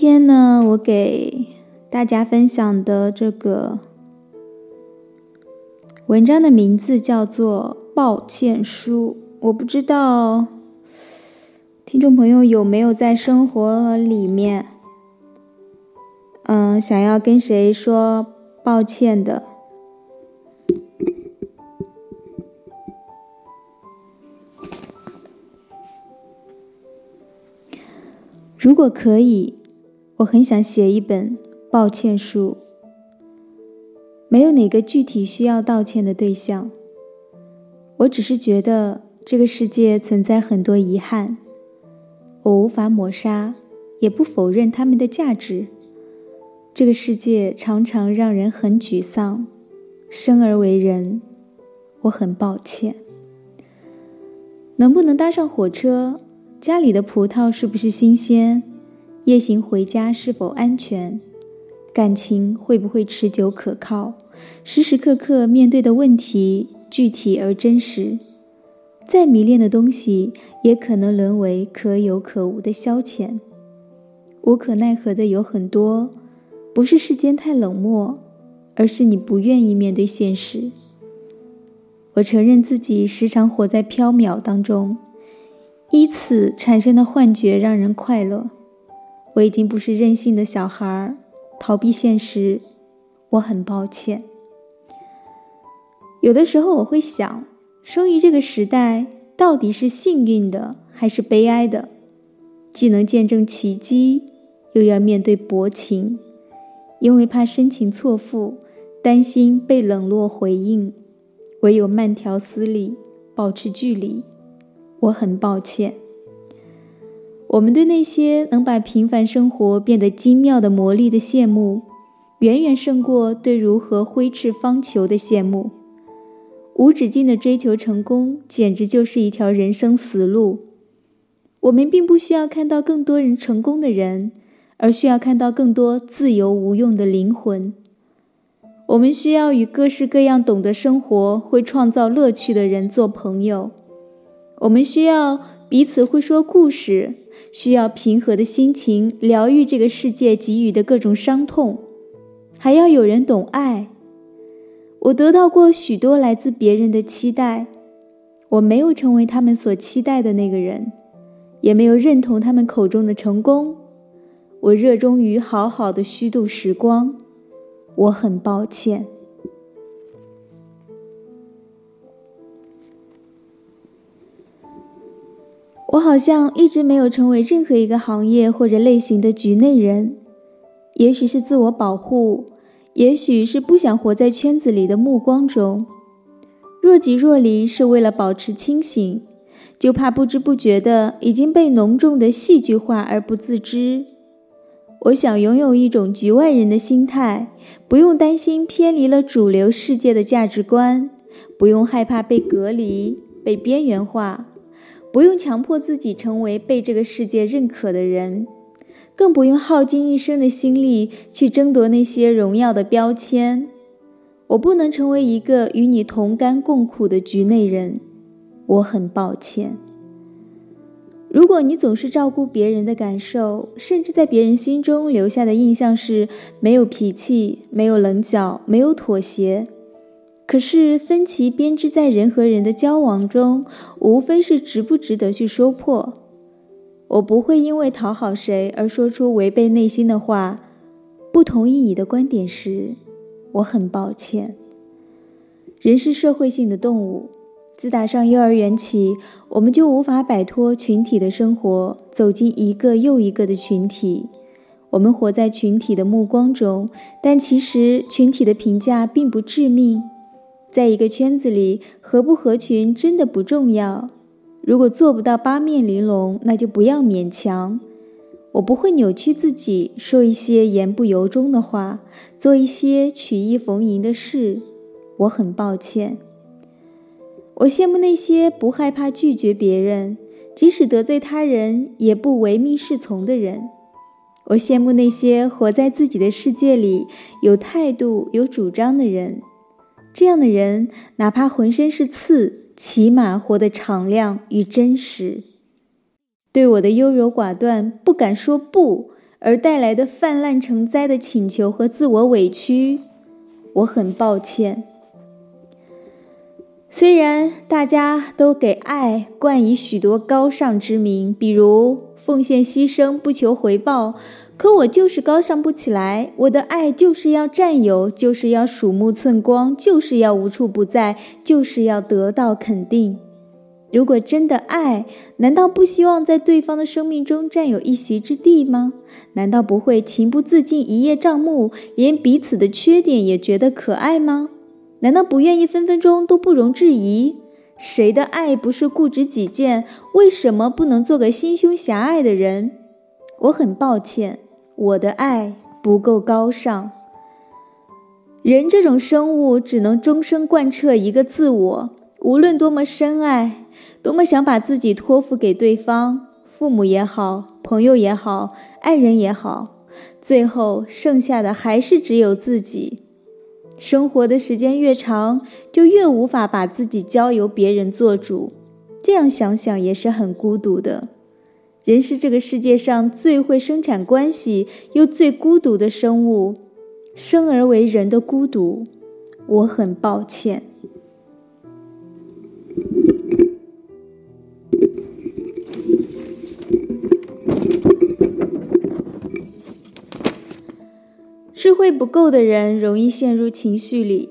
今天呢，我给大家分享的这个文章的名字叫做《抱歉书》。我不知道听众朋友有没有在生活里面，嗯，想要跟谁说抱歉的？如果可以，我很想写一本抱歉书。没有哪个具体需要道歉的对象，我只是觉得这个世界存在很多遗憾，我无法抹杀，也不否认他们的价值。这个世界常常让人很沮丧。生而为人，我很抱歉。能不能搭上火车？家里的葡萄是不是新鲜？夜行回家是否安全？感情会不会持久可靠？时时刻刻面对的问题具体而真实。再迷恋的东西也可能沦为可有可无的消遣。无可奈何的有很多，不是世间太冷漠，而是你不愿意面对现实。我承认自己时常活在缥缈当中。依此产生的幻觉让人快乐。我已经不是任性的小孩，逃避现实。我很抱歉。有的时候我会想，生于这个时代到底是幸运的还是悲哀的？既能见证奇迹，又要面对薄情，因为怕深情错付，担心被冷落回应，唯有慢条斯理，保持距离。我很抱歉。我们对那些能把平凡生活变得精妙的魔力的羡慕，远远胜过对如何挥斥方遒的羡慕。无止境的追求成功，简直就是一条人生死路。我们并不需要看到更多人成功的人，而需要看到更多自由无用的灵魂。我们需要与各式各样懂得生活、会创造乐趣的人做朋友。我们需要彼此会说故事，需要平和的心情疗愈这个世界给予的各种伤痛，还要有人懂爱。我得到过许多来自别人的期待，我没有成为他们所期待的那个人，也没有认同他们口中的成功。我热衷于好好的虚度时光，我很抱歉。我好像一直没有成为任何一个行业或者类型的局内人，也许是自我保护，也许是不想活在圈子里的目光中。若即若离是为了保持清醒，就怕不知不觉的已经被浓重的戏剧化而不自知。我想拥有一种局外人的心态，不用担心偏离了主流世界的价值观，不用害怕被隔离、被边缘化。不用强迫自己成为被这个世界认可的人，更不用耗尽一生的心力去争夺那些荣耀的标签。我不能成为一个与你同甘共苦的局内人，我很抱歉。如果你总是照顾别人的感受，甚至在别人心中留下的印象是没有脾气、没有棱角、没有妥协。可是分歧编织在人和人的交往中，无非是值不值得去说破。我不会因为讨好谁而说出违背内心的话。不同意你的观点时，我很抱歉。人是社会性的动物，自打上幼儿园起，我们就无法摆脱群体的生活，走进一个又一个的群体。我们活在群体的目光中，但其实群体的评价并不致命。在一个圈子里，合不合群真的不重要。如果做不到八面玲珑，那就不要勉强。我不会扭曲自己，说一些言不由衷的话，做一些曲意逢迎的事。我很抱歉。我羡慕那些不害怕拒绝别人，即使得罪他人也不唯命是从的人。我羡慕那些活在自己的世界里，有态度、有主张的人。这样的人，哪怕浑身是刺，起码活得敞亮与真实。对我的优柔寡断、不敢说不，而带来的泛滥成灾的请求和自我委屈，我很抱歉。虽然大家都给爱冠以许多高尚之名，比如奉献、牺牲、不求回报，可我就是高尚不起来。我的爱就是要占有，就是要鼠目寸光，就是要无处不在，就是要得到肯定。如果真的爱，难道不希望在对方的生命中占有一席之地吗？难道不会情不自禁一叶障目，连彼此的缺点也觉得可爱吗？难道不愿意分分钟都不容置疑？谁的爱不是固执己见？为什么不能做个心胸狭隘的人？我很抱歉，我的爱不够高尚。人这种生物只能终生贯彻一个自我，无论多么深爱，多么想把自己托付给对方，父母也好，朋友也好，爱人也好，最后剩下的还是只有自己。生活的时间越长，就越无法把自己交由别人做主。这样想想也是很孤独的。人是这个世界上最会生产关系又最孤独的生物，生而为人的孤独，我很抱歉。慧不够的人容易陷入情绪里。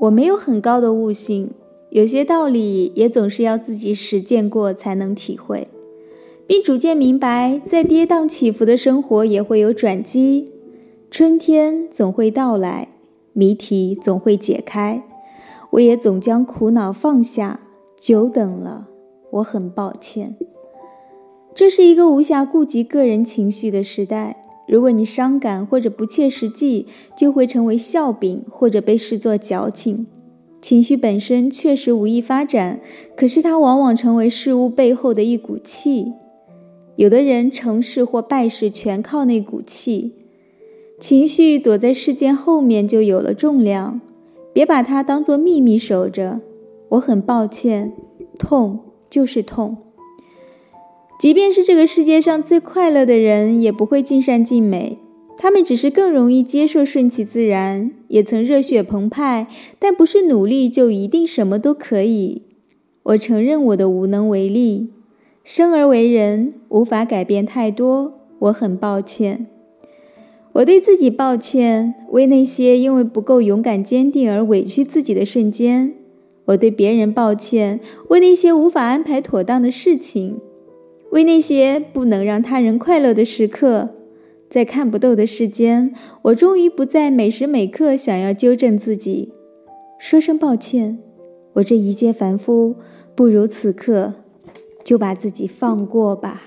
我没有很高的悟性，有些道理也总是要自己实践过才能体会，并逐渐明白，在跌宕起伏的生活也会有转机，春天总会到来，谜题总会解开。我也总将苦恼放下，久等了，我很抱歉。这是一个无暇顾及个人情绪的时代。如果你伤感或者不切实际，就会成为笑柄或者被视作矫情。情绪本身确实无意发展，可是它往往成为事物背后的一股气。有的人成事或败事全靠那股气。情绪躲在事件后面就有了重量，别把它当作秘密守着。我很抱歉，痛就是痛。即便是这个世界上最快乐的人，也不会尽善尽美。他们只是更容易接受顺其自然，也曾热血澎湃，但不是努力就一定什么都可以。我承认我的无能为力。生而为人，无法改变太多，我很抱歉。我对自己抱歉，为那些因为不够勇敢坚定而委屈自己的瞬间；我对别人抱歉，为那些无法安排妥当的事情。为那些不能让他人快乐的时刻，在看不透的世间，我终于不再每时每刻想要纠正自己，说声抱歉。我这一介凡夫，不如此刻就把自己放过吧。